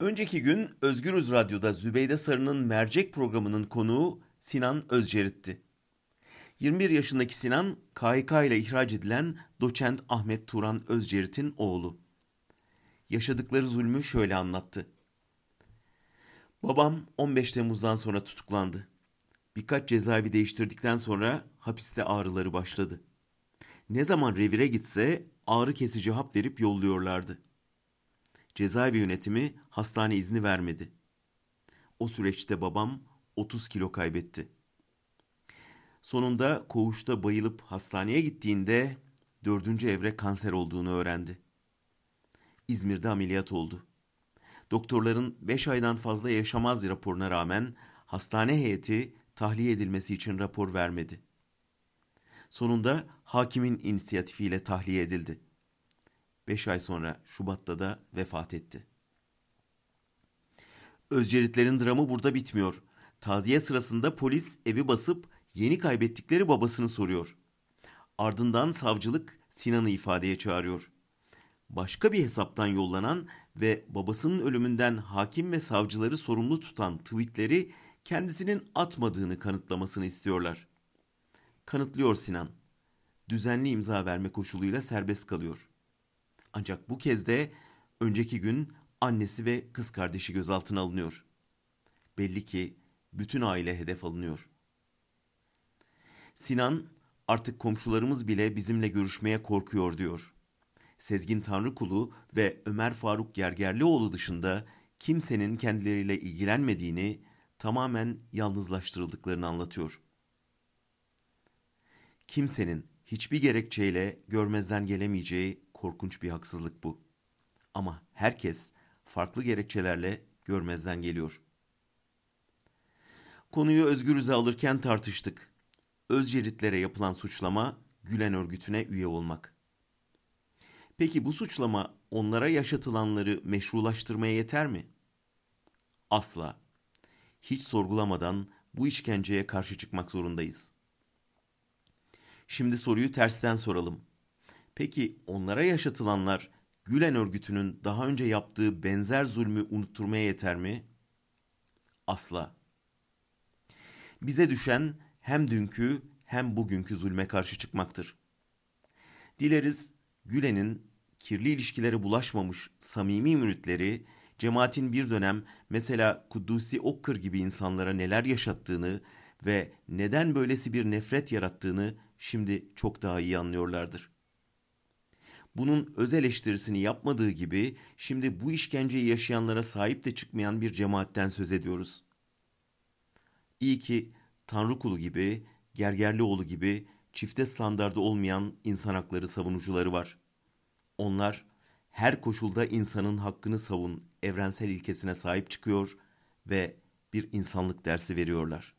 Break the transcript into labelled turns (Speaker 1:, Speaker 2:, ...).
Speaker 1: Önceki gün Özgürüz Radyo'da Zübeyde Sarı'nın mercek programının konuğu Sinan Özcerit'ti. 21 yaşındaki Sinan, KHK ile ihraç edilen doçent Ahmet Turan Özcerit'in oğlu. Yaşadıkları zulmü şöyle anlattı. Babam 15 Temmuz'dan sonra tutuklandı. Birkaç cezaevi değiştirdikten sonra hapiste ağrıları başladı. Ne zaman revire gitse ağrı kesici hap verip yolluyorlardı. Cezaevi yönetimi hastane izni vermedi. O süreçte babam 30 kilo kaybetti. Sonunda koğuşta bayılıp hastaneye gittiğinde dördüncü evre kanser olduğunu öğrendi. İzmir'de ameliyat oldu. Doktorların 5 aydan fazla yaşamaz raporuna rağmen hastane heyeti tahliye edilmesi için rapor vermedi. Sonunda hakimin inisiyatifiyle tahliye edildi. 5 ay sonra Şubat'ta da vefat etti. Özceritlerin dramı burada bitmiyor. Taziye sırasında polis evi basıp yeni kaybettikleri babasını soruyor. Ardından savcılık Sinan'ı ifadeye çağırıyor. Başka bir hesaptan yollanan ve babasının ölümünden hakim ve savcıları sorumlu tutan tweetleri kendisinin atmadığını kanıtlamasını istiyorlar. Kanıtlıyor Sinan. Düzenli imza verme koşuluyla serbest kalıyor. Ancak bu kez de önceki gün annesi ve kız kardeşi gözaltına alınıyor. Belli ki bütün aile hedef alınıyor. Sinan artık komşularımız bile bizimle görüşmeye korkuyor diyor. Sezgin Tanrıkulu ve Ömer Faruk Gergerlioğlu dışında kimsenin kendileriyle ilgilenmediğini, tamamen yalnızlaştırıldıklarını anlatıyor. Kimsenin hiçbir gerekçeyle görmezden gelemeyeceği korkunç bir haksızlık bu. Ama herkes farklı gerekçelerle görmezden geliyor. Konuyu Özgürüz'e alırken tartıştık. Özceritlere yapılan suçlama Gülen örgütüne üye olmak. Peki bu suçlama onlara yaşatılanları meşrulaştırmaya yeter mi? Asla. Hiç sorgulamadan bu işkenceye karşı çıkmak zorundayız. Şimdi soruyu tersten soralım. Peki onlara yaşatılanlar Gülen örgütünün daha önce yaptığı benzer zulmü unutturmaya yeter mi? Asla. Bize düşen hem dünkü hem bugünkü zulme karşı çıkmaktır. Dileriz Gülen'in kirli ilişkilere bulaşmamış samimi müritleri cemaatin bir dönem mesela Kuddusi Okkır gibi insanlara neler yaşattığını ve neden böylesi bir nefret yarattığını şimdi çok daha iyi anlıyorlardır. Bunun öz eleştirisini yapmadığı gibi şimdi bu işkenceyi yaşayanlara sahip de çıkmayan bir cemaatten söz ediyoruz. İyi ki Tanrı kulu gibi, Gergerlioğlu gibi çifte standardı olmayan insan hakları savunucuları var. Onlar her koşulda insanın hakkını savun evrensel ilkesine sahip çıkıyor ve bir insanlık dersi veriyorlar.